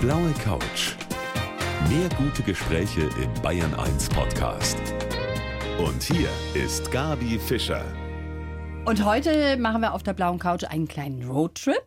blaue Couch. Mehr gute Gespräche im Bayern 1 Podcast. Und hier ist Gabi Fischer. Und heute machen wir auf der blauen Couch einen kleinen Roadtrip.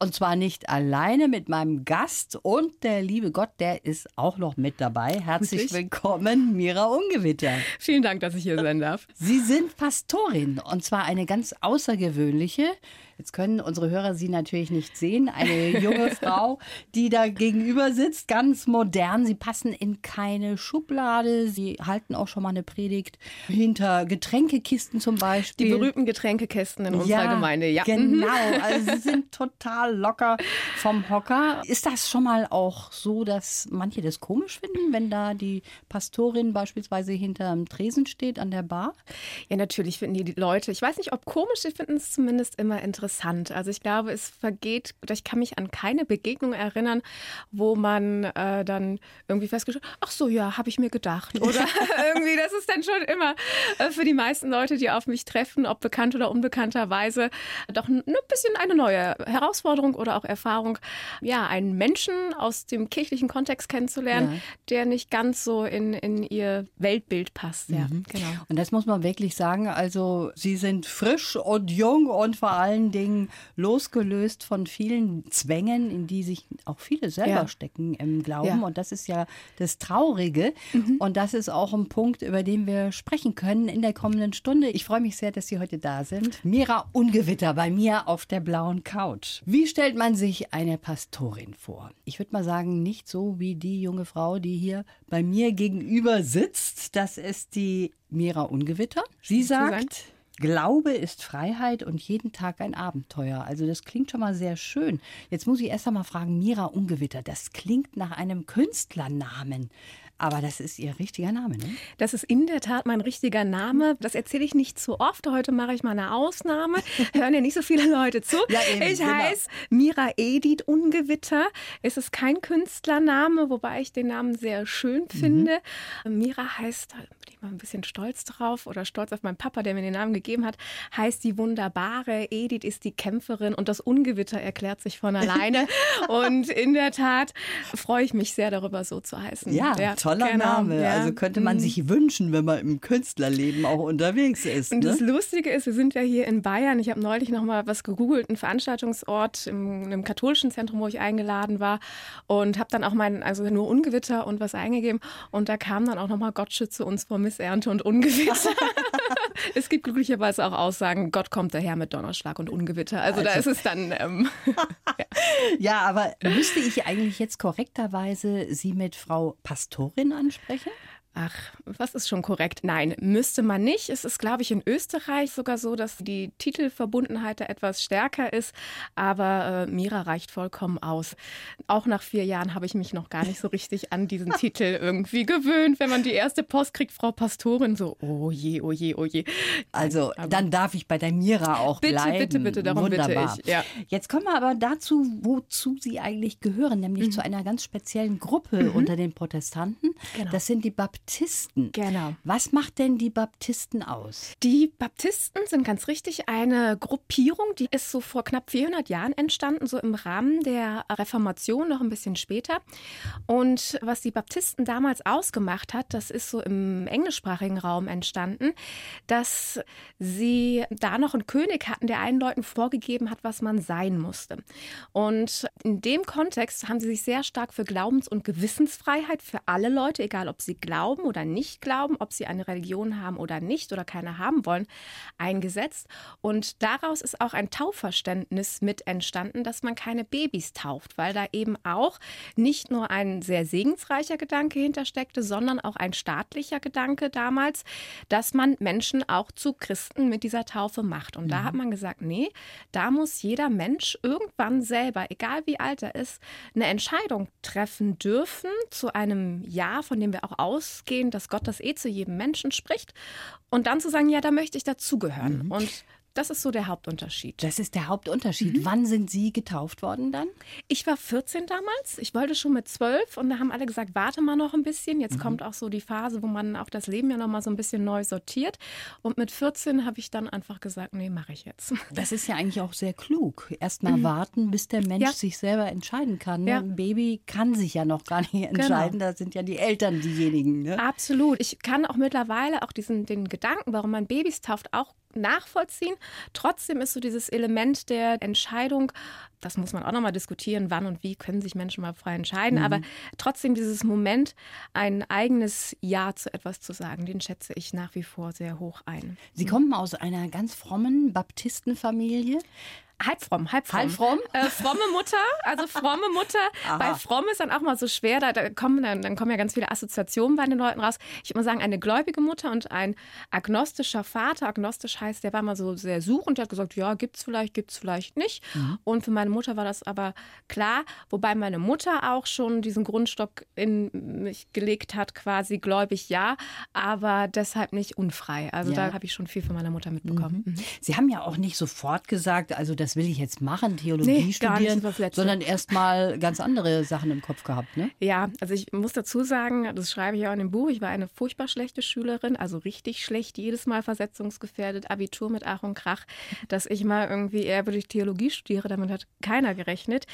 Und zwar nicht alleine mit meinem Gast und der liebe Gott, der ist auch noch mit dabei. Herzlich willkommen, Mira Ungewitter. Vielen Dank, dass ich hier sein darf. Sie sind Pastorin und zwar eine ganz außergewöhnliche. Jetzt können unsere Hörer Sie natürlich nicht sehen. Eine junge Frau, die da gegenüber sitzt, ganz modern. Sie passen in keine Schublade. Sie halten auch schon mal eine Predigt hinter Getränkekisten zum Beispiel. Die berühmten Getränkekästen in unserer Gemeinde, ja. Genau, also sie sind total locker vom Hocker. Ist das schon mal auch so, dass manche das komisch finden, wenn da die Pastorin beispielsweise hinterm Tresen steht an der Bar? Ja, natürlich finden die, die Leute, ich weiß nicht, ob komisch, sie finden es zumindest immer interessant. Also ich glaube, es vergeht, ich kann mich an keine Begegnung erinnern, wo man äh, dann irgendwie festgestellt hat, ach so, ja, habe ich mir gedacht. Oder irgendwie, das ist dann schon immer äh, für die meisten Leute, die auf mich treffen, ob bekannt oder unbekannterweise, doch ein, bisschen eine neue Herausforderung oder auch Erfahrung, ja, einen Menschen aus dem kirchlichen Kontext kennenzulernen, Ja. der nicht ganz so in, in ihr Weltbild passt. Ja, genau. Und das muss man wirklich sagen. Also, sie sind frisch und jung und vor allen Dingen losgelöst von vielen Zwängen, in die sich auch viele selber Ja. stecken im Glauben. Ja. Mhm. Und das ist ja das Traurige. Und das ist auch ein Punkt, über den wir sprechen können in der kommenden Stunde. Ich freue mich sehr, dass Sie heute da sind. Mira Ungewitter bei mir auf der blauen Couch. Wie stellt man sich eine Pastorin vor? Ich würde mal sagen, nicht so wie die junge Frau, die hier bei mir gegenüber sitzt. Das ist die Mira Ungewitter. Sie sagt, Glaube ist Freiheit und jeden Tag ein Abenteuer. Also das klingt schon mal sehr schön. Jetzt muss ich erst einmal fragen, Mira Ungewitter, das klingt nach einem Künstlernamen. Aber das ist ihr richtiger Name, ne? Das ist in der Tat mein richtiger Name. Das erzähle ich nicht zu oft. Heute mache ich mal eine Ausnahme. Hören ja nicht so viele Leute zu. Ja, eben, ich genau. heiße Mira Edith Ungewitter. Es ist kein Künstlername, wobei ich den Namen sehr schön Mhm. finde. Mira heißt, da bin ich mal ein bisschen stolz drauf oder stolz auf meinen Papa, der mir den Namen gegeben hat, heißt die wunderbare. Edith ist die Kämpferin und das Ungewitter erklärt sich von alleine. und in der Tat freue ich mich sehr darüber, so zu heißen. Ja, toller genau, Name. ja. Also könnte man Mhm. sich wünschen, wenn man im Künstlerleben auch unterwegs ist. Und Ne? das Lustige ist, wir sind ja hier in Bayern. Ich habe neulich noch mal was gegoogelt, einen Veranstaltungsort im, in einem katholischen Zentrum, wo ich eingeladen war und habe dann auch mein, also nur Ungewitter und was eingegeben und da kam dann auch noch mal Gott schütze uns vor Missernte und Ungewitter. es gibt glücklicherweise auch Aussagen, Gott kommt daher mit Donnerschlag und Ungewitter. Also, da ist Also- es dann ähm, Ja, aber müsste ich eigentlich jetzt korrekterweise Sie mit Frau Pastorin ansprechen? Ach, was ist schon korrekt? Nein, müsste man nicht. Es ist, glaube ich, in Österreich sogar so, dass die Titelverbundenheit da etwas stärker ist. Aber äh, Mira reicht vollkommen aus. Auch nach vier Jahren habe ich mich noch gar nicht so richtig an diesen Titel irgendwie gewöhnt. Wenn man die erste Post kriegt, Frau Pastorin, so, oh je, oh je, oh je. Also, Aber- dann darf ich bei der Mira auch Bitte, bleiben. bitte, bitte, darum bitte Wunderbar. ich, ja. Jetzt kommen wir aber dazu, wozu Sie eigentlich gehören, nämlich Mhm. zu einer ganz speziellen Gruppe unter den Protestanten. Genau. Das sind die Baptisten. Genau. Was macht denn die Baptisten aus? Die Baptisten sind ganz richtig eine Gruppierung, die ist so vor knapp 400 Jahren entstanden, so im Rahmen der Reformation, noch ein bisschen später. Und was die Baptisten damals ausgemacht hat, das ist so im englischsprachigen Raum entstanden, dass sie da noch einen König hatten, der allen Leuten vorgegeben hat, was man sein musste. Und in dem Kontext haben sie sich sehr stark für Glaubens- und Gewissensfreiheit für alle Leute, egal ob sie glauben oder nicht glauben, ob sie eine Religion haben oder nicht oder keine haben wollen, eingesetzt. Und daraus ist auch ein Taufverständnis mit entstanden, dass man keine Babys tauft, weil da eben auch nicht nur ein sehr segensreicher Gedanke hintersteckte, sondern auch ein staatlicher Gedanke damals, dass man Menschen auch zu Christen mit dieser Taufe macht. Und da hat man gesagt, nee, da muss jeder Mensch irgendwann selber, egal wie alt er ist, eine Entscheidung treffen dürfen zu einem Ja, von dem wir auch ausgehen, dass Gott das eh zu jedem Menschen spricht. Und dann zu sagen, ja, da möchte ich dazugehören. Und Das ist so der Hauptunterschied. Das ist der Hauptunterschied. Mhm. Wann sind Sie getauft worden dann? Ich war 14 damals. Ich wollte schon mit 12 und da haben alle gesagt, warte mal noch ein bisschen. Jetzt mhm. kommt auch so die Phase, wo man auch das Leben ja noch mal so ein bisschen neu sortiert. Und mit 14 habe ich dann einfach gesagt, nee, mache ich jetzt. Das ist ja eigentlich auch sehr klug. Erst mal mhm. warten, bis der Mensch ja. sich selber entscheiden kann. Ne? Ja. Ein Baby kann sich ja noch gar nicht genau. entscheiden. Genau. Da sind ja die Eltern diejenigen. Ne? Absolut. Ich kann auch mittlerweile auch diesen den Gedanken, warum man Babys tauft, auch nachvollziehen. Trotzdem ist so dieses Element der Entscheidung, das muss man auch nochmal diskutieren, wann und wie können sich Menschen mal frei entscheiden. Mhm. Aber trotzdem dieses Moment, ein eigenes Ja zu etwas zu sagen, den schätze ich nach wie vor sehr hoch ein. Sie kommen aus einer ganz frommen Baptistenfamilie. Halbfromm, halbfromm. Halbfromm? Äh, fromme Mutter, also fromme Mutter. Bei fromm ist dann auch mal so schwer, da, da kommen dann, dann, kommen ja ganz viele Assoziationen bei den Leuten raus. Ich würde mal sagen, eine gläubige Mutter und ein agnostischer Vater. Agnostisch heißt, der war mal so sehr suchend, der hat gesagt, ja, gibt's vielleicht, gibt's vielleicht nicht. Mhm. Und für meine Mutter war das aber klar, wobei meine Mutter auch schon diesen Grundstock in mich gelegt hat, quasi gläubig ja, aber deshalb nicht unfrei. Also ja. da habe ich schon viel von meiner Mutter mitbekommen. Mhm. Sie haben ja auch nicht sofort gesagt, also das das will ich jetzt machen, Theologie nee, studieren, sondern erstmal ganz andere Sachen im Kopf gehabt, ne? Ja, also ich muss dazu sagen, das schreibe ich auch in dem Buch, ich war eine furchtbar schlechte Schülerin, also richtig schlecht, jedes Mal versetzungsgefährdet, Abitur mit Ach und Krach, dass ich mal irgendwie ehrwürdig Theologie studiere, damit hat keiner gerechnet.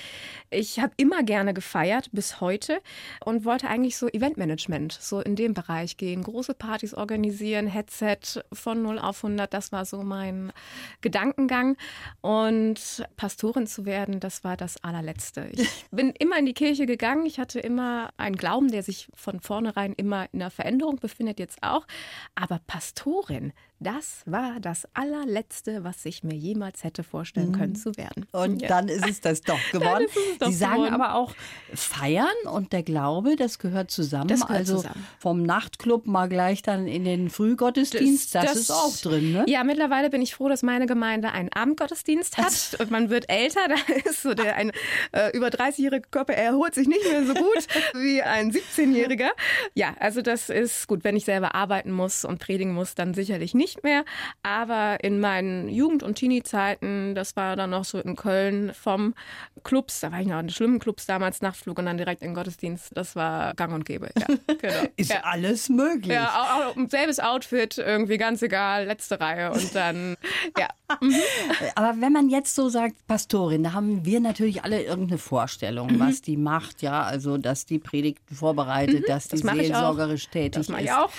Ich habe immer gerne gefeiert, bis heute, und wollte eigentlich so Eventmanagement, so in dem Bereich gehen, große Partys organisieren, Headset von 0 auf 100, das war so mein Gedankengang. Und und Pastorin zu werden, das war das allerletzte. Ich bin immer in die Kirche gegangen. Ich hatte immer einen Glauben, der sich von vornherein immer in der Veränderung befindet, jetzt auch. Aber Pastorin, das war das allerletzte, was ich mir jemals hätte vorstellen können mhm. zu werden. Und ja. dann ist es das doch geworden. Doch Sie sagen geworden. aber auch feiern und der Glaube, das gehört zusammen. Das gehört also zusammen. vom Nachtclub mal gleich dann in den Frühgottesdienst, das, das, das, ist auch drin. Ne? Ja, mittlerweile bin ich froh, dass meine Gemeinde einen Abendgottesdienst hat und man wird älter. Da ist so der ein äh, über 30-jährige Körper erholt sich nicht mehr so gut wie ein 17-jähriger. Ja, also das ist gut, wenn ich selber arbeiten muss und predigen muss, dann sicherlich nicht nicht mehr. Aber in meinen Jugend- und Teenie-Zeiten, das war dann noch so in Köln vom Clubs, da war ich noch in schlimmen Clubs damals, Nachtflug und dann direkt in den Gottesdienst. Das war gang und gäbe. Ja, genau. Ist ja. alles möglich. Ja, auch, auch, selbes Outfit, irgendwie ganz egal, letzte Reihe und dann, ja. Mhm. Aber wenn man jetzt so sagt, Pastorin, da haben wir natürlich alle irgendeine Vorstellung, mhm. was die macht, ja, also dass die Predigten vorbereitet, mhm. dass die das seelsorgerisch tätig das ist. Ich auch.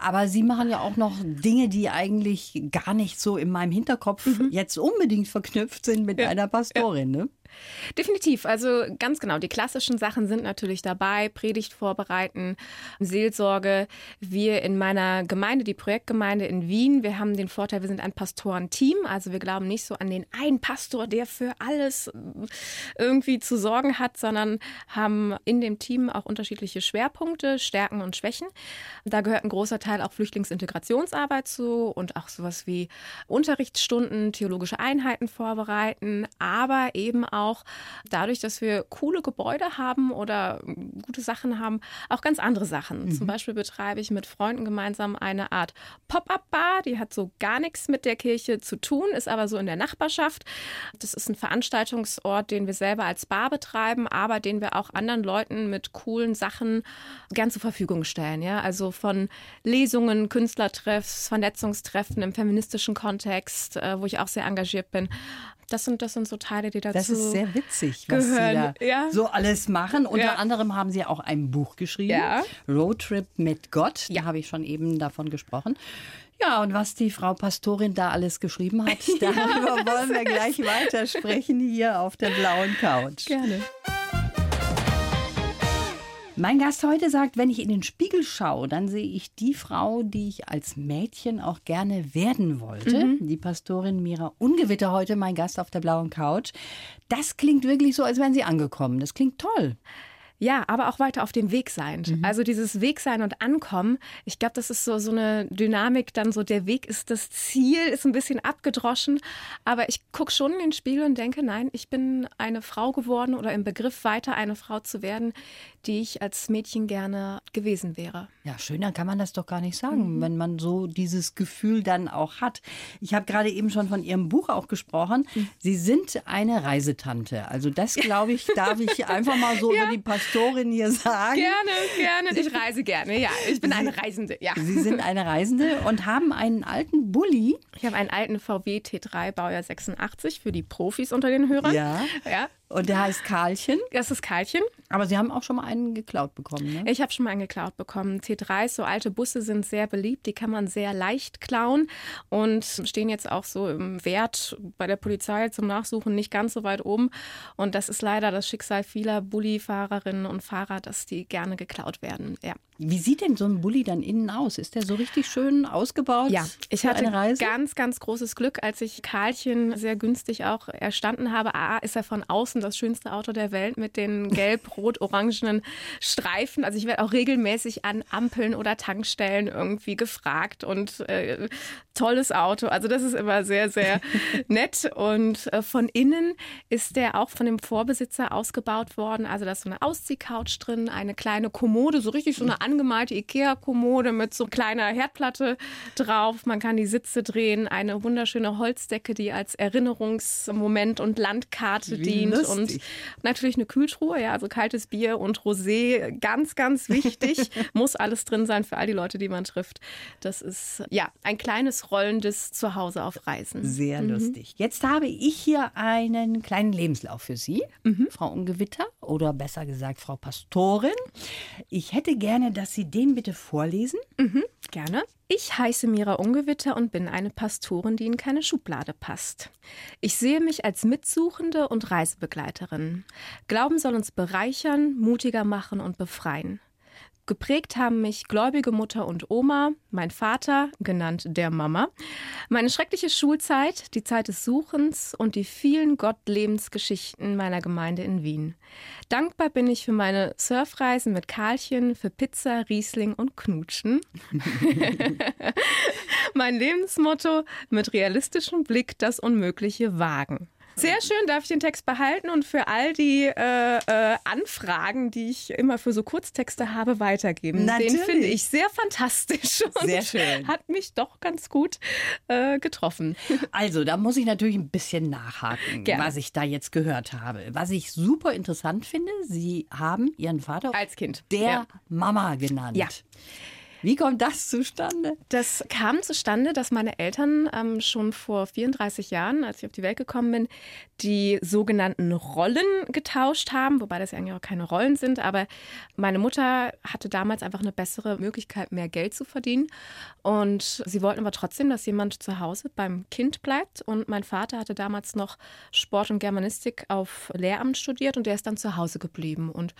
Aber Sie machen ja auch noch Dinge, die eigentlich gar nicht so in meinem Hinterkopf mhm. jetzt unbedingt verknüpft sind mit ja. einer Pastorin. Ne? Definitiv. Also ganz genau. Die klassischen Sachen sind natürlich dabei. Predigt vorbereiten, Seelsorge. Wir in meiner Gemeinde, die Projektgemeinde in Wien, wir haben den Vorteil, wir sind ein Pastorenteam. Also wir glauben nicht so an den einen Pastor, der für alles irgendwie zu sorgen hat, sondern haben in dem Team auch unterschiedliche Schwerpunkte, Stärken und Schwächen. Da gehört ein großer Teil auch Flüchtlingsintegrationsarbeit zu und auch sowas wie Unterrichtsstunden, theologische Einheiten vorbereiten, aber eben auch auch dadurch, dass wir coole Gebäude haben oder gute Sachen haben, auch ganz andere Sachen. Mhm. Zum Beispiel betreibe ich mit Freunden gemeinsam eine Art Pop-up-Bar, die hat so gar nichts mit der Kirche zu tun, ist aber so in der Nachbarschaft. Das ist ein Veranstaltungsort, den wir selber als Bar betreiben, aber den wir auch anderen Leuten mit coolen Sachen gern zur Verfügung stellen. Ja? Also von Lesungen, Künstlertreffs, Vernetzungstreffen im feministischen Kontext, äh, wo ich auch sehr engagiert bin. Das sind, das sind so Teile, die dazu Das ist sehr witzig, was gehören. Sie da ja. so alles machen. Unter ja. anderem haben Sie auch ein Buch geschrieben, ja. Roadtrip mit Gott. Da habe ich schon eben davon gesprochen. Ja, und was die Frau Pastorin da alles geschrieben hat, darüber wollen wir gleich weitersprechen hier auf der blauen Couch. Gerne. Mein Gast heute sagt, wenn ich in den Spiegel schaue, dann sehe ich die Frau, die ich als Mädchen auch gerne werden wollte. Mhm. Die Pastorin Mira Ungewitter heute, mein Gast auf der blauen Couch. Das klingt wirklich so, als wären Sie angekommen. Das klingt toll. Ja, aber auch weiter auf dem Weg sein. Mhm. Also dieses Weg sein und ankommen, ich glaube, das ist so, so eine Dynamik, dann so der Weg ist das Ziel, ist ein bisschen abgedroschen. Aber ich gucke schon in den Spiegel und denke, nein, ich bin eine Frau geworden oder im Begriff weiter eine Frau zu werden, die ich als Mädchen gerne gewesen wäre. Ja, schöner kann man das doch gar nicht sagen, mhm. wenn man so dieses Gefühl dann auch hat. Ich habe gerade eben schon von Ihrem Buch auch gesprochen. Mhm. Sie sind eine Reisetante. Also das, glaube ich, darf ich einfach mal so ja. über die Pastorin hier sagen. Gerne, gerne. Ich reise gerne, ja. Ich bin eine Reisende, ja. Sie sind eine Reisende und haben einen alten Bulli. Ich habe einen alten VW T3 Baujahr 86 für die Profis unter den Hörern. Ja. ja. Und der heißt Karlchen. Das ist Karlchen. Aber Sie haben auch schon mal einen geklaut bekommen, ne? Ich habe schon mal einen geklaut bekommen. T3s, so alte Busse sind sehr beliebt. Die kann man sehr leicht klauen und stehen jetzt auch so im Wert bei der Polizei zum Nachsuchen nicht ganz so weit oben. Und das ist leider das Schicksal vieler Bulli-Fahrerinnen und Fahrer, dass die gerne geklaut werden. Ja. Wie sieht denn so ein Bulli dann innen aus? Ist der so richtig schön ausgebaut? Ja, ich hatte ganz, ganz großes Glück, als ich Karlchen sehr günstig auch erstanden habe. A, ist er von außen das schönste Auto der Welt mit den gelb-rot-orangenen Streifen. Also ich werde auch regelmäßig an Ampeln oder Tankstellen irgendwie gefragt und äh, tolles Auto. Also das ist immer sehr, sehr nett. Und äh, von innen ist der auch von dem Vorbesitzer ausgebaut worden. Also da ist so eine Ausziehcouch drin, eine kleine Kommode, so richtig so eine angemalte Ikea-Kommode mit so kleiner Herdplatte drauf. Man kann die Sitze drehen, eine wunderschöne Holzdecke, die als Erinnerungsmoment und Landkarte Wie dient. Und natürlich eine Kühltruhe, ja, also kaltes Bier und Rosé, ganz, ganz wichtig. Muss alles drin sein für all die Leute, die man trifft. Das ist ja ein kleines rollendes Zuhause auf Reisen. Sehr mhm. lustig. Jetzt habe ich hier einen kleinen Lebenslauf für Sie, mhm. Frau Ungewitter oder besser gesagt Frau Pastorin. Ich hätte gerne, dass Sie den bitte vorlesen? Mhm, gerne. Ich heiße Mira Ungewitter und bin eine Pastorin, die in keine Schublade passt. Ich sehe mich als Mitsuchende und Reisebegleiterin. Glauben soll uns bereichern, mutiger machen und befreien. Geprägt haben mich gläubige Mutter und Oma, mein Vater, genannt der Mama, meine schreckliche Schulzeit, die Zeit des Suchens und die vielen Gottlebensgeschichten meiner Gemeinde in Wien. Dankbar bin ich für meine Surfreisen mit Karlchen, für Pizza, Riesling und Knutschen. mein Lebensmotto, mit realistischem Blick das Unmögliche wagen. Sehr schön, darf ich den Text behalten und für all die äh, äh, Anfragen, die ich immer für so Kurztexte habe, weitergeben. Natürlich. Den finde ich sehr fantastisch und sehr schön. hat mich doch ganz gut äh, getroffen. Also, da muss ich natürlich ein bisschen nachhaken, Gerne. was ich da jetzt gehört habe. Was ich super interessant finde, Sie haben Ihren Vater als Kind der ja. Mama genannt. Ja. Wie kommt das zustande? Das kam zustande, dass meine Eltern ähm, schon vor 34 Jahren, als ich auf die Welt gekommen bin, die sogenannten Rollen getauscht haben, wobei das ja eigentlich auch keine Rollen sind. Aber meine Mutter hatte damals einfach eine bessere Möglichkeit, mehr Geld zu verdienen. Und sie wollten aber trotzdem, dass jemand zu Hause beim Kind bleibt. Und mein Vater hatte damals noch Sport und Germanistik auf Lehramt studiert und der ist dann zu Hause geblieben und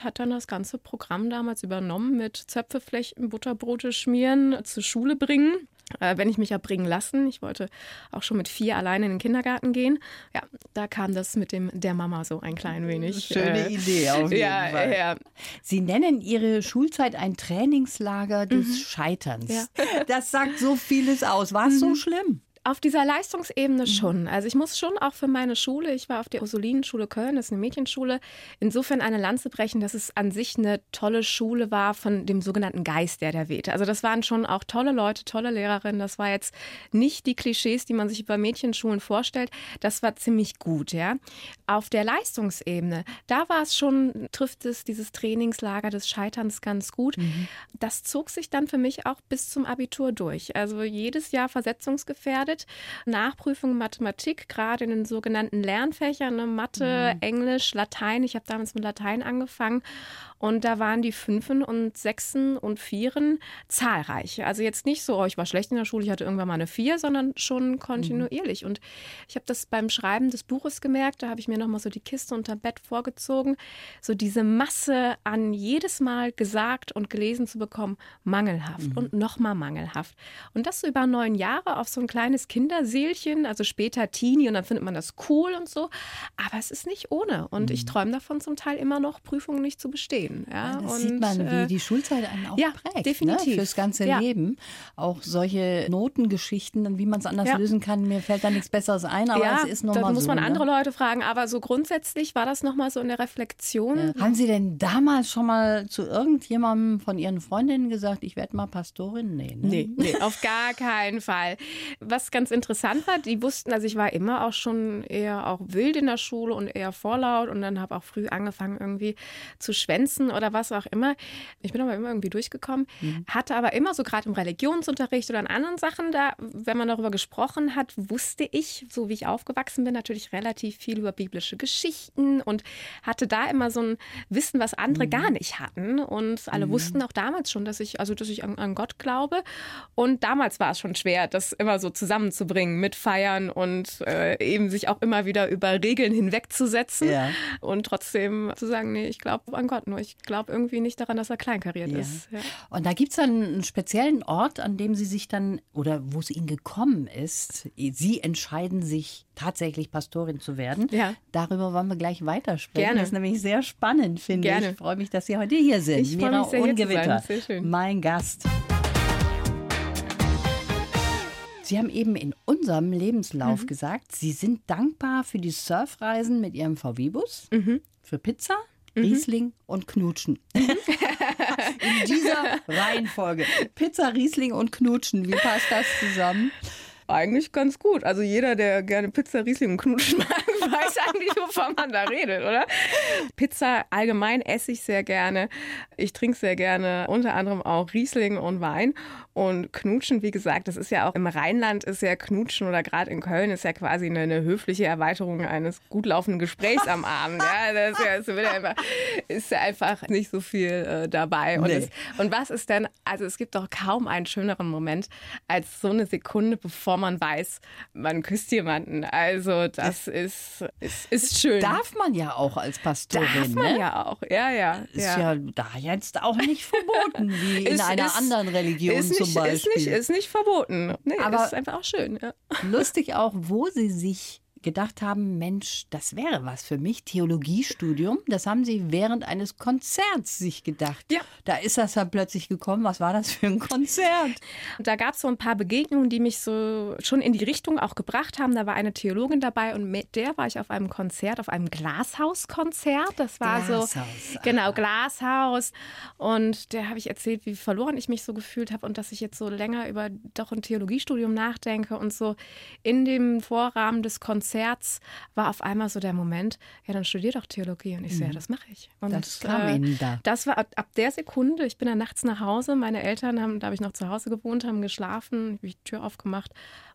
hat dann das ganze Programm damals übernommen mit Zöpfe flechten, Butterbrote schmieren, zur Schule bringen äh, wenn ich mich erbringen lassen. Ich wollte auch schon mit vier alleine in den Kindergarten gehen. Ja, da kam das mit dem der Mama so ein klein wenig. Schöne äh, Idee auf jeden ja, Fall. Ja. Sie nennen Ihre Schulzeit ein Trainingslager des mhm. Scheiterns. Ja. Das sagt so vieles aus. War es mhm. so schlimm? Auf dieser Leistungsebene mhm. schon. Also ich muss schon auch für meine Schule, ich war auf der Ursulinenschule Köln, das ist eine Mädchenschule, insofern eine Lanze brechen, dass es an sich eine tolle Schule war von dem sogenannten Geist, der da wehte. Also das waren schon auch tolle Leute, tolle Lehrerinnen. Das war jetzt nicht die Klischees, die man sich über Mädchenschulen vorstellt. Das war ziemlich gut, ja. Auf der Leistungsebene, da war es schon, trifft es dieses Trainingslager des Scheiterns ganz gut. Mhm. Das zog sich dann für mich auch bis zum Abitur durch. Also jedes Jahr versetzungsgefährdet gearbeitet. Nachprüfung Mathematik, gerade in den sogenannten Lernfächern, ne? Mathe, mhm. Englisch, Latein. Ich habe damals mit Latein angefangen und da waren die Fünfen und Sechsen und Vieren zahlreich. Also jetzt nicht so, oh, ich war schlecht in der Schule, ich hatte irgendwann mal eine Vier, sondern schon kontinuierlich. Mhm. Und ich habe das beim Schreiben des Buches gemerkt, da habe ich mir nochmal so die Kiste unter Bett vorgezogen. So diese Masse an jedes Mal gesagt und gelesen zu bekommen, mangelhaft mhm. und nochmal mangelhaft. Und das so über neun Jahre auf so ein kleines kleines Kinderseelchen, also später Teenie und dann findet man das cool und so. Aber es ist nicht ohne. Und mhm. ich träume davon zum Teil immer noch, Prüfungen nicht zu bestehen. Ja, ja das und, sieht man, wie äh, die Schulzeit einen auch ja, prägt. Ne, definitiv. Ne? Fürs ganze ja. Leben. Auch solche Notengeschichten, wie man es anders lösen kann. Mir fällt da nichts Besseres ein, aber es ist nochmal so. Da muss man ne? andere Leute fragen. Aber so grundsätzlich war das nochmal so in der Reflexion. Haben Sie denn damals schon mal zu irgendjemandem von Ihren Freundinnen gesagt, ich werde mal Pastorin? Nee, ne? nee, nee, auf gar keinen Fall. Was ganz interessant war, die wussten, also ich war immer auch schon eher auch wild in der Schule und eher vorlaut und dann habe auch früh angefangen irgendwie zu schwänzen oder was auch immer. Ich bin aber immer irgendwie durchgekommen, mhm. hatte aber immer so gerade im Religionsunterricht oder in anderen Sachen da, wenn man darüber gesprochen hat, wusste ich, so wie ich aufgewachsen bin, natürlich relativ viel über biblische Geschichten und hatte da immer so ein Wissen, was andere mhm. gar nicht hatten und alle mhm. wussten auch damals schon, dass ich also dass ich an, an Gott glaube und damals war es schon schwer, das immer so zusammenzubringen mit Feiern und äh, eben sich auch immer wieder über Regeln hinwegzusetzen ja. und trotzdem zu sagen, nee, ich glaube an Gott, nur ich glaube irgendwie nicht daran, dass er kleinkariert ja. ist. Ja. Und da gibt es dann einen speziellen Ort, an dem Sie sich dann oder wo es Ihnen gekommen ist. Sie entscheiden sich tatsächlich Pastorin zu werden. Ja. Darüber wollen wir gleich weitersprechen. Gerne. Das ist nämlich sehr spannend, finde ich. Ich freue mich, dass Sie heute hier sind. Ich freue mich sehr, Ungewitter, hier zu sein. mein Gast. Sie haben eben in unserem Lebenslauf mhm. gesagt, Sie sind dankbar für die Surfreisen mit Ihrem VW-Bus, mhm. für Pizza, mhm. Riesling und Knutschen. Mhm. in dieser Reihenfolge. Pizza, Riesling und Knutschen. Wie passt das zusammen? Eigentlich ganz gut. Also jeder, der gerne Pizza, Riesling und Knutschen mag, weiß eigentlich, wovon man da redet, oder? Pizza allgemein esse ich sehr gerne. Ich trinke sehr gerne, unter anderem auch Riesling und Wein. Und Knutschen, wie gesagt, das ist ja auch im Rheinland ist ja Knutschen oder gerade in Köln ist ja quasi eine, eine, höfliche Erweiterung eines gut laufenden Gesprächs am Abend. Ja, das ist ja, das wird einfach, ist ja einfach nicht so viel äh, dabei. Und, nee. es, und was ist denn, also es gibt doch kaum einen schöneren Moment als so eine Sekunde, bevor man weiß, man küsst jemanden. Also das ist, ist, ist schön. Darf man ja auch als Pastorin. Darf man ne? ja auch, ja, ja. Ist ja, ja da jetzt auch nicht verboten, wie in einer ist, anderen Religion zum Beispiel. Ist nicht, ist nicht verboten. Nee, Aber ist einfach auch schön. Ja. Lustig auch, wo sie sich gedacht haben, Mensch, das wäre was für mich, Theologiestudium. Das haben sie während eines Konzerts sich gedacht. Ja. Da ist das dann plötzlich gekommen. Was war das für ein Konzert? Da gab es so ein paar Begegnungen, die mich so schon in die Richtung auch gebracht haben. Da war eine Theologin dabei und mit der war ich auf einem Konzert, auf einem Glashaus-Konzert. Das war Glashaus. so, genau, Glashaus. Und der habe ich erzählt, wie verloren ich mich so gefühlt habe und dass ich jetzt so länger über doch ein Theologiestudium nachdenke und so in dem Vorrahmen des Konzerts Konzerts war auf einmal so der Moment, ja, dann studier doch Theologie. Und ich so, ja, mhm. das mache ich. Und das kam äh, Ihnen da. Das war ab, ab, der Sekunde, ich bin dann nachts nach Hause, meine Eltern haben, da habe ich noch zu Hause gewohnt, haben geschlafen, habe ich die Tür aufgemacht,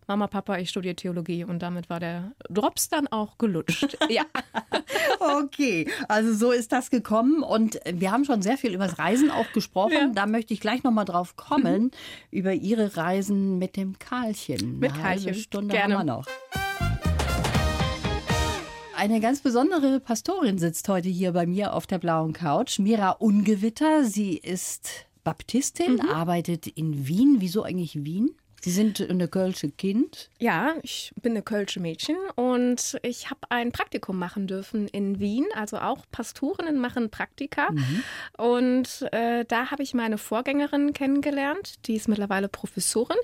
Mama, Papa, ich studiere Theologie und damit war der Drops dann auch gelutscht. Ja. okay, also so ist das gekommen und wir haben schon sehr viel über das Reisen auch gesprochen. Ja. Da möchte ich gleich nochmal drauf kommen, mhm. über Ihre Reisen mit dem Karlchen. Mit Karlchen. Stunde Gerne. haben wir noch. Eine ganz besondere Pastorin sitzt heute hier bei mir auf der blauen Couch. Mira Ungewitter. Sie ist Baptistin, mhm. arbeitet in Wien. Wieso eigentlich Wien? Sie sind eine Kölsche Kind? Ja, ich bin eine Kölsche Mädchen und ich habe ein Praktikum machen dürfen in Wien. Also auch Pastorinnen machen Praktika. Mhm. Und äh, da habe ich meine Vorgängerin kennengelernt. Die ist mittlerweile Professorin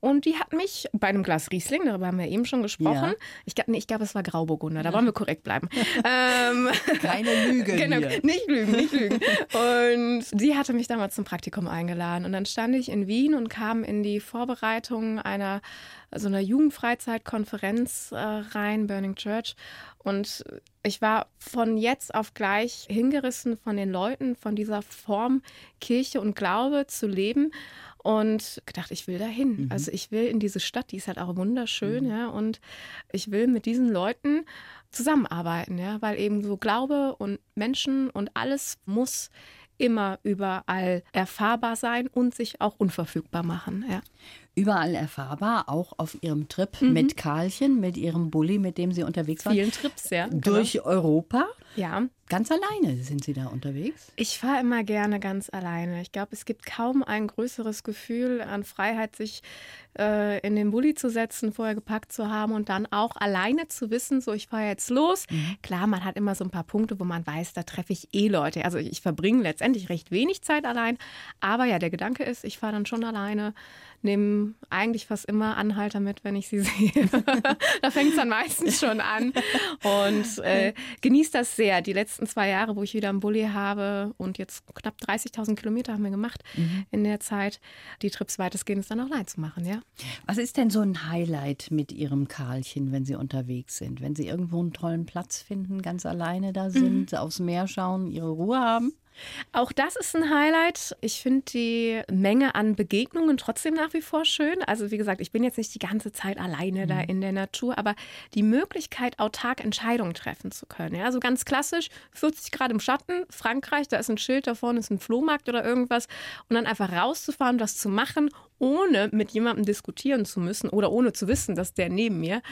und die hat mich bei einem Glas Riesling, darüber haben wir eben schon gesprochen. Ja. Ich glaube, nee, ich es war Grauburgunder, da wollen wir korrekt bleiben. ähm, Keine Lüge. genau, hier. nicht lügen, nicht lügen. Und sie hatte mich damals zum Praktikum eingeladen. Und dann stand ich in Wien und kam in die Vorbereitung einer so einer Jugendfreizeitkonferenz äh, rein, Burning Church. Und ich war von jetzt auf gleich hingerissen von den Leuten, von dieser Form Kirche und Glaube zu leben und gedacht, ich will dahin. Mhm. Also ich will in diese Stadt, die ist halt auch wunderschön, mhm. ja, und ich will mit diesen Leuten zusammenarbeiten, ja, weil eben so Glaube und Menschen und alles muss immer überall erfahrbar sein und sich auch unverfügbar machen, ja. Überall erfahrbar, auch auf Ihrem Trip mhm. mit Karlchen, mit Ihrem Bulli, mit dem Sie unterwegs waren. Vielen Trips, ja. Durch genau. Europa. Ja. Ganz alleine sind Sie da unterwegs? Ich fahre immer gerne ganz alleine. Ich glaube, es gibt kaum ein größeres Gefühl an Freiheit, sich äh, in den Bulli zu setzen, vorher gepackt zu haben und dann auch alleine zu wissen, so ich fahre jetzt los. Mhm. Klar, man hat immer so ein paar Punkte, wo man weiß, da treffe ich eh Leute. Also ich verbringe letztendlich recht wenig Zeit allein. Aber ja, der Gedanke ist, ich fahre dann schon alleine nehme eigentlich fast immer Anhalter mit, wenn ich sie sehe. da fängt es dann meistens schon an und äh, genieße das sehr. Die letzten zwei Jahre, wo ich wieder einen Bulli habe und jetzt knapp 30.000 Kilometer haben wir gemacht mhm. in der Zeit, die Trips weitestgehend dann auch allein zu machen, ja. Was ist denn so ein Highlight mit Ihrem Karlchen, wenn Sie unterwegs sind? Wenn Sie irgendwo einen tollen Platz finden, ganz alleine da sind, mhm. aufs Meer schauen, Ihre Ruhe haben? Auch das ist ein Highlight. Ich finde die Menge an Begegnungen trotzdem nach wie vor schön. Also wie gesagt, ich bin jetzt nicht die ganze Zeit alleine mhm. da in der Natur, aber die Möglichkeit, autark Entscheidungen treffen zu können. Ja, also ganz klassisch, 40 Grad im Schatten, Frankreich, da ist ein Schild, da vorne ist ein Flohmarkt oder irgendwas und dann einfach rauszufahren, das zu machen, ohne mit jemandem diskutieren zu müssen oder ohne zu wissen, dass der neben mir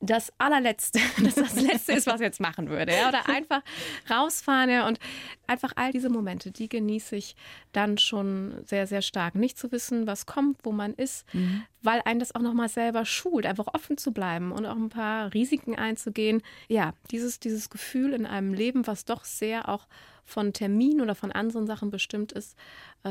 das allerletzte, das das letzte ist, was ich jetzt machen würde. Ja? Oder einfach rausfahren ja? und einfach all diese Momente, die genieße ich dann schon sehr, sehr stark. Nicht zu wissen, was kommt, wo man ist, mhm. weil einen das auch nochmal selber schult, einfach offen zu bleiben und auch ein paar Risiken einzugehen. Ja, dieses, dieses Gefühl in einem Leben, was doch sehr auch von Terminen oder von anderen Sachen bestimmt ist,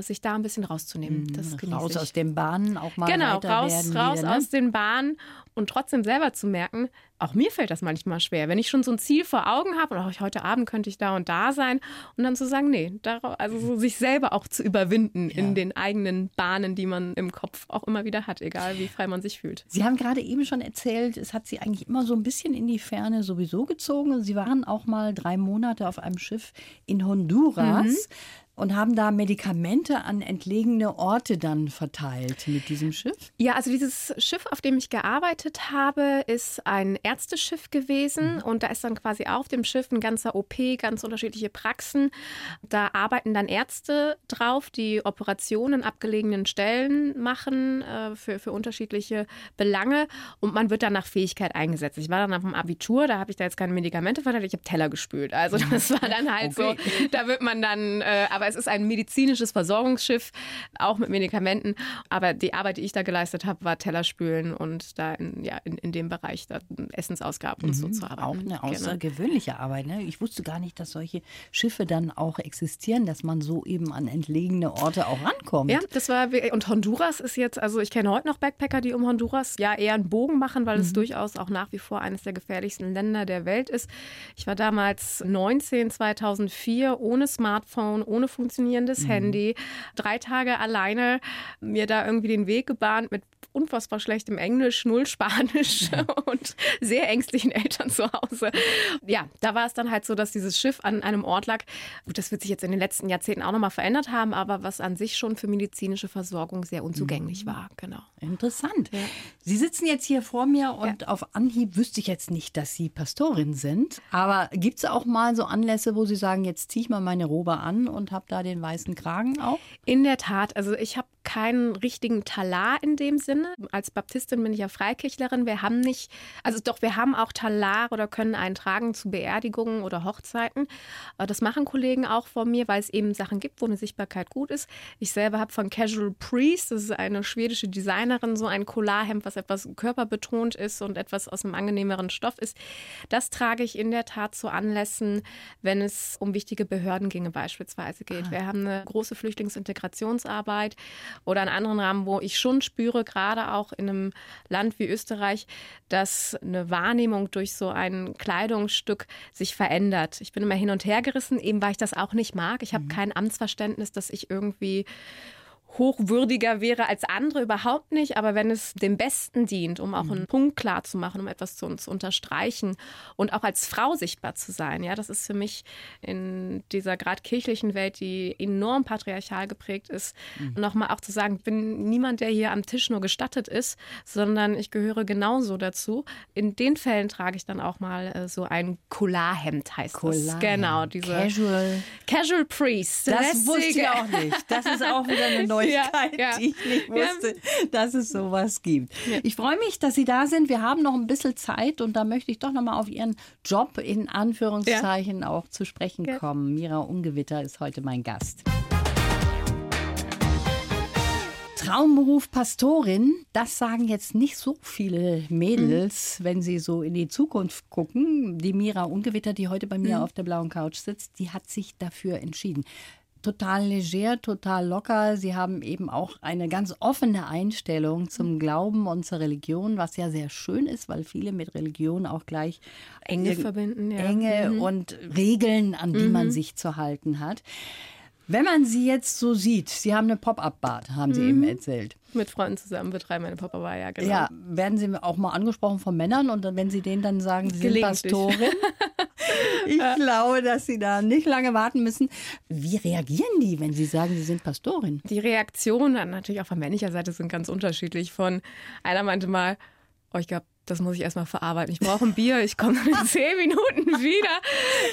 sich da ein bisschen rauszunehmen. Mhm, das raus ich. aus den Bahnen auch mal Genau, raus, raus wieder, ne? aus den Bahnen und trotzdem selber zu merken, auch mir fällt das manchmal schwer, wenn ich schon so ein Ziel vor Augen habe und auch heute Abend könnte ich da und da sein und dann zu sagen, nee, darauf, also so sich selber auch zu überwinden ja. in den eigenen Bahnen, die man im Kopf auch immer wieder hat, egal wie frei man sich fühlt. Sie haben gerade eben schon erzählt, es hat Sie eigentlich immer so ein bisschen in die Ferne sowieso gezogen. Sie waren auch mal drei Monate auf einem Schiff in Honduras. Mhm und haben da Medikamente an entlegene Orte dann verteilt mit diesem Schiff? Ja, also dieses Schiff, auf dem ich gearbeitet habe, ist ein Ärzteschiff gewesen mhm. und da ist dann quasi auf dem Schiff ein ganzer OP, ganz unterschiedliche Praxen. Da arbeiten dann Ärzte drauf, die Operationen abgelegenen Stellen machen äh, für, für unterschiedliche Belange und man wird dann nach Fähigkeit eingesetzt. Ich war dann auf dem Abitur, da habe ich da jetzt keine Medikamente verteilt, ich habe Teller gespült. Also das war dann halt okay. so, da wird man dann, äh, aber aber es ist ein medizinisches Versorgungsschiff, auch mit Medikamenten. Aber die Arbeit, die ich da geleistet habe, war Tellerspülen und da in, ja, in, in dem Bereich da Essensausgaben mhm. und so mhm. zu arbeiten. Auch eine genau. außergewöhnliche genau. Arbeit. Ne? Ich wusste gar nicht, dass solche Schiffe dann auch existieren, dass man so eben an entlegene Orte auch rankommt. Ja, das war, und Honduras ist jetzt, also ich kenne heute noch Backpacker, die um Honduras ja eher einen Bogen machen, weil mhm. es durchaus auch nach wie vor eines der gefährlichsten Länder der Welt ist. Ich war damals 19, 2004, ohne Smartphone, ohne funktionierendes mhm. Handy, drei Tage alleine mir da irgendwie den Weg gebahnt mit unfassbar schlechtem Englisch, null Spanisch und sehr ängstlichen Eltern zu Hause. Ja, da war es dann halt so, dass dieses Schiff an einem Ort lag. Gut, das wird sich jetzt in den letzten Jahrzehnten auch nochmal verändert haben, aber was an sich schon für medizinische Versorgung sehr unzugänglich mhm. war. Genau. Interessant. Ja. Sie sitzen jetzt hier vor mir und ja. auf Anhieb wüsste ich jetzt nicht, dass Sie Pastorin sind. Aber gibt es auch mal so Anlässe, wo Sie sagen, jetzt ziehe ich mal meine Robe an und habe da den weißen Kragen auch? In der Tat. Also ich habe keinen richtigen Talar in dem Sinne. Als Baptistin bin ich ja Freikirchlerin. Wir haben nicht, also doch, wir haben auch Talar oder können einen tragen zu Beerdigungen oder Hochzeiten. Das machen Kollegen auch vor mir, weil es eben Sachen gibt, wo eine Sichtbarkeit gut ist. Ich selber habe von Casual Priest, das ist eine schwedische Designerin, so ein Collarhemd, was etwas körperbetont ist und etwas aus einem angenehmeren Stoff ist. Das trage ich in der Tat zu Anlässen, wenn es um wichtige Behörden ginge beispielsweise geht. Ah. Wir haben eine große Flüchtlingsintegrationsarbeit oder in anderen Rahmen, wo ich schon spüre, gerade auch in einem Land wie Österreich, dass eine Wahrnehmung durch so ein Kleidungsstück sich verändert. Ich bin immer hin und her gerissen, eben weil ich das auch nicht mag. Ich habe mhm. kein Amtsverständnis, dass ich irgendwie hochwürdiger wäre als andere, überhaupt nicht. Aber wenn es dem Besten dient, um auch mhm. einen Punkt klar zu machen, um etwas zu uns unterstreichen und auch als Frau sichtbar zu sein, ja, das ist für mich in dieser gerade kirchlichen Welt, die enorm patriarchal geprägt ist, mhm. nochmal auch zu sagen, ich bin niemand, der hier am Tisch nur gestattet ist, sondern ich gehöre genauso dazu. In den Fällen trage ich dann auch mal äh, so ein Collarhemd, heißt Collar das. Genau, diese Casual. Casual Priest. Das wusste ich auch nicht. Das ist auch wieder eine neue Neuigkeit, ja, ja. die ich nicht wusste, dass es sowas gibt. Ich freue mich, dass Sie da sind. Wir haben noch ein bisschen Zeit und da möchte ich doch noch mal auf Ihren Job in Anführungszeichen auch zu sprechen kommen. Mira Ungewitter ist heute mein Gast. Traumberuf Pastorin, das sagen jetzt nicht so viele Mädels, mhm. wenn sie so in die Zukunft gucken. Die Mira Ungewitter, die heute bei mir mhm. auf der blauen Couch sitzt, die hat sich dafür entschieden. Total leger, total locker. Sie haben eben auch eine ganz offene Einstellung zum Glauben und zur Religion, was ja sehr schön ist, weil viele mit Religion auch gleich enge verbinden, ja. enge mhm. und Regeln, an die man mhm. sich zu halten hat. Wenn man sie jetzt so sieht, Sie haben eine Pop-Up-Bar, haben Sie mhm. eben erzählt. Mit Freunden zusammen betreiben eine Pop-Up-Bar, ja, genau. Ja, werden Sie auch mal angesprochen von Männern und wenn Sie denen dann sagen, Sie sind Pastorin? ich glaube, dass Sie da nicht lange warten müssen. Wie reagieren die, wenn Sie sagen, Sie sind Pastorin? Die Reaktionen natürlich auch von männlicher Seite sind ganz unterschiedlich. Von einer meinte mal, oh, ich glaube, das muss ich erstmal verarbeiten. Ich brauche ein Bier, ich komme in zehn Minuten wieder.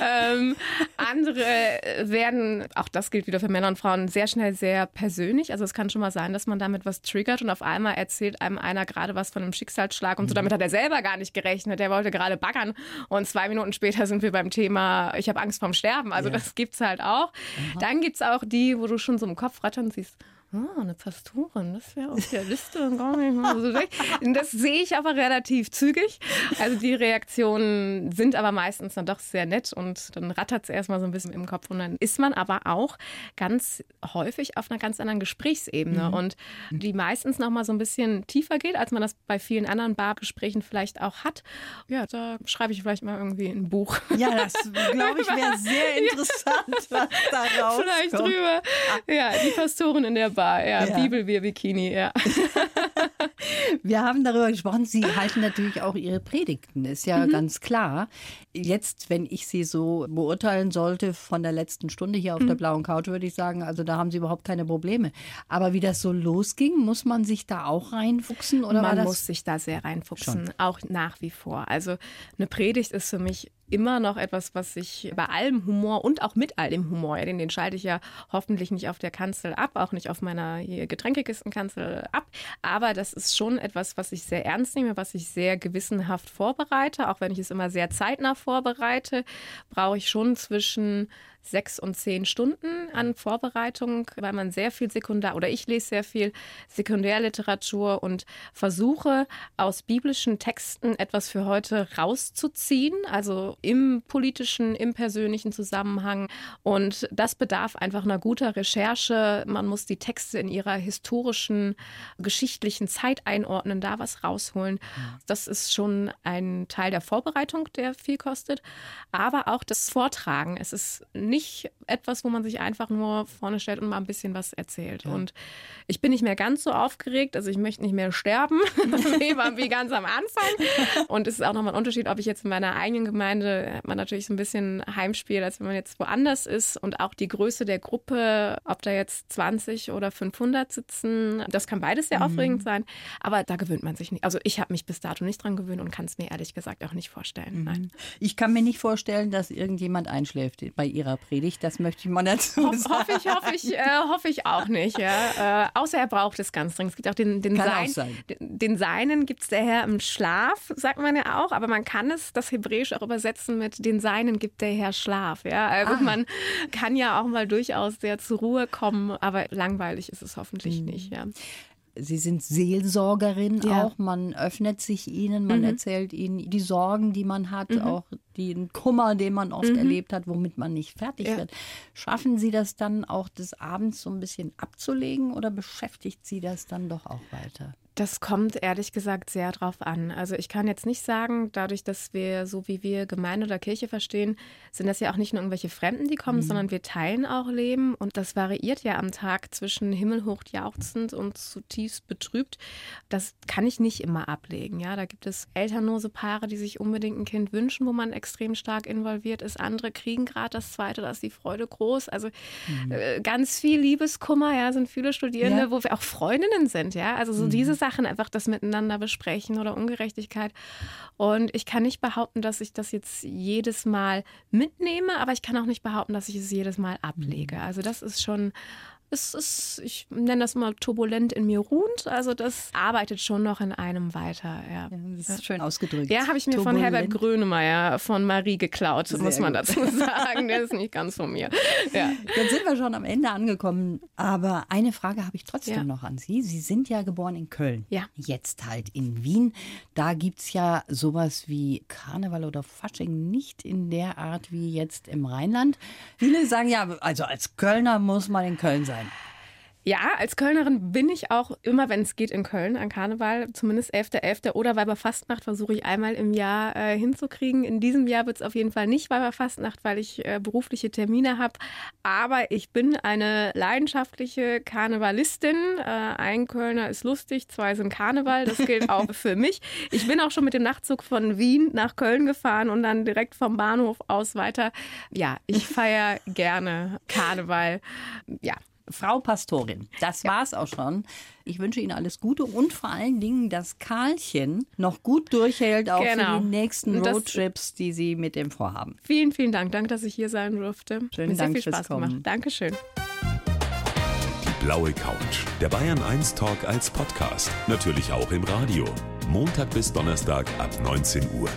Ähm, andere werden, auch das gilt wieder für Männer und Frauen, sehr schnell sehr persönlich. Also es kann schon mal sein, dass man damit was triggert und auf einmal erzählt einem einer gerade was von einem Schicksalsschlag und so. Damit hat er selber gar nicht gerechnet. Der wollte gerade baggern und zwei Minuten später sind wir beim Thema, ich habe Angst vorm Sterben. Also ja. das gibt's halt auch. Aha. Dann gibt's auch die, wo du schon so im Kopf rattern siehst, Ah, eine Pastorin, das wäre auf der Liste gar nicht mal so schlecht. Das sehe ich aber relativ zügig. Also die Reaktionen sind aber meistens dann doch sehr nett und dann rattert es erstmal so ein bisschen im Kopf und dann ist man aber auch ganz häufig auf einer ganz anderen Gesprächsebene mhm. und die meistens noch mal so ein bisschen tiefer geht, als man das bei vielen anderen Bargesprächen vielleicht auch hat. Ja, da schreibe ich vielleicht mal irgendwie ein Buch. Ja, das glaube ich wäre sehr interessant, was da rauskommt. Vielleicht drüber. Ja, die Pastorin in der Bar war. Ja, ja. Bibel wie Bikini, ja. Wir haben darüber gesprochen. Sie halten natürlich auch Ihre Predigten, ist ja mhm. ganz klar. Jetzt, wenn ich Sie so beurteilen sollte von der letzten Stunde hier auf mhm. der blauen Couch, würde ich sagen, also da haben Sie überhaupt keine Probleme. Aber wie das so losging, muss man sich da auch reinfuchsen? Oder man muss sich da sehr reinfuchsen, Schon. auch nach wie vor. Also eine Predigt ist für mich immer noch etwas, was ich bei allem Humor und auch mit all dem Humor, ja, den, den schalte ich ja hoffentlich nicht auf der Kanzel ab, auch nicht auf meiner Getränkekistenkanzel ab. Aber das ist schon etwas, was ich sehr ernst nehme, was ich sehr gewissenhaft vorbereite. Auch wenn ich es immer sehr zeitnah vorbereite, brauche ich schon zwischen sechs und zehn Stunden an Vorbereitung, weil man sehr viel Sekundar oder ich lese sehr viel Sekundärliteratur und versuche aus biblischen Texten etwas für heute rauszuziehen, also im politischen, im persönlichen Zusammenhang. Und das bedarf einfach einer guter Recherche. Man muss die Texte in ihrer historischen, geschichtlichen Zeit einordnen, da was rausholen. Das ist schon ein Teil der Vorbereitung, der viel kostet, aber auch das Vortragen. Es ist nicht etwas, wo man sich einfach nur vorne stellt und mal ein bisschen was erzählt. Ja. Und ich bin nicht mehr ganz so aufgeregt, also ich möchte nicht mehr sterben, wie ganz am Anfang. Und es ist auch nochmal ein Unterschied, ob ich jetzt in meiner eigenen Gemeinde, hat man natürlich so ein bisschen Heimspiel, als wenn man jetzt woanders ist. Und auch die Größe der Gruppe, ob da jetzt 20 oder 500 sitzen, das kann beides sehr mhm. aufregend sein. Aber da gewöhnt man sich nicht. Also ich habe mich bis dato nicht dran gewöhnt und kann es mir ehrlich gesagt auch nicht vorstellen. Mhm. Nein. Ich kann mir nicht vorstellen, dass irgendjemand einschläft bei ihrer Predigt. Das möchte ich mal dazu Ho sagen. Hoffe ich, hoffe ich, äh, hoffe ich auch nicht. Ja. Äh, außer er braucht es ganz dringend. Es gibt auch den, den, auch sein. den, den Seinen gibt es der Herr im Schlaf, sagt man ja auch. Aber man kann es, das Hebräisch auch übersetzen mit den Seinen gibt der Herr Schlaf. Ja. Also ah. man kann ja auch mal durchaus sehr zur Ruhe kommen, aber langweilig ist es hoffentlich mhm. nicht. Ja. Sie sind Seelsorgerin ja. auch. Man öffnet sich ihnen, man mhm. erzählt ihnen die Sorgen, die man hat, mhm. auch den Kummer, den man oft mhm. erlebt hat, womit man nicht fertig ja. wird. Schaffen Sie das dann auch des Abends so ein bisschen abzulegen oder beschäftigt Sie das dann doch auch weiter? Das kommt ehrlich gesagt sehr drauf an. Also ich kann jetzt nicht sagen, dadurch, dass wir so wie wir Gemeinde oder Kirche verstehen, sind das ja auch nicht nur irgendwelche Fremden, die kommen, mhm. sondern wir teilen auch Leben und das variiert ja am Tag zwischen himmelhoch jauchzend und zutiefst betrübt. Das kann ich nicht immer ablegen. Ja, da gibt es elternlose Paare, die sich unbedingt ein Kind wünschen, wo man extrem stark involviert ist. Andere kriegen gerade das zweite, da ist die Freude groß. Also mhm. äh, ganz viel Liebeskummer, ja, sind viele Studierende, ja. wo wir auch Freundinnen sind, ja. Also so mhm. diese Sachen einfach das miteinander besprechen oder Ungerechtigkeit. Und ich kann nicht behaupten, dass ich das jetzt jedes Mal mitnehme, aber ich kann auch nicht behaupten, dass ich es jedes Mal ablege. Also das ist schon es ist, ich nenne das mal turbulent in mir ruhend. Also das arbeitet schon noch in einem weiter. Ja, ja das ist schön ausgedrückt. Ja, habe ich mir turbulent. von Herbert Grönemeyer von Marie geklaut, Sehr muss man gut. dazu sagen. Der ist nicht ganz von mir. Ja. Jetzt sind wir schon am Ende angekommen. Aber eine Frage habe ich trotzdem ja. noch an Sie. Sie sind ja geboren in Köln. Ja. Jetzt halt in Wien. Da gibt es ja sowas wie Karneval oder Fasching nicht in der Art wie jetzt im Rheinland. Viele sagen ja, also als Kölner muss man in Köln sein. Ja, als Kölnerin bin ich auch immer, wenn es geht, in Köln an Karneval, zumindest 11.11. .11. oder Weiberfastnacht versuche ich einmal im Jahr äh, hinzukriegen. In diesem Jahr wird es auf jeden Fall nicht Weiberfastnacht, weil ich äh, berufliche Termine habe. Aber ich bin eine leidenschaftliche Karnevalistin. Äh, ein Kölner ist lustig, zwei sind Karneval. Das gilt auch für mich. Ich bin auch schon mit dem Nachtzug von Wien nach Köln gefahren und dann direkt vom Bahnhof aus weiter. Ja, ich feiere gerne Karneval. Ja, Frau Pastorin, das ja. war's auch schon. Ich wünsche Ihnen alles Gute und vor allen Dingen, dass Karlchen noch gut durchhält, auch genau. für die nächsten Roadtrips, die Sie mit dem vorhaben. Vielen, vielen Dank. Danke, dass ich hier sein durfte. Schönen Mir Dank sehr viel Spaß Kommen. gemacht. Dankeschön. Die blaue Couch. Der Bayern 1 Talk als Podcast. Natürlich auch im Radio. Montag bis Donnerstag ab 19 Uhr.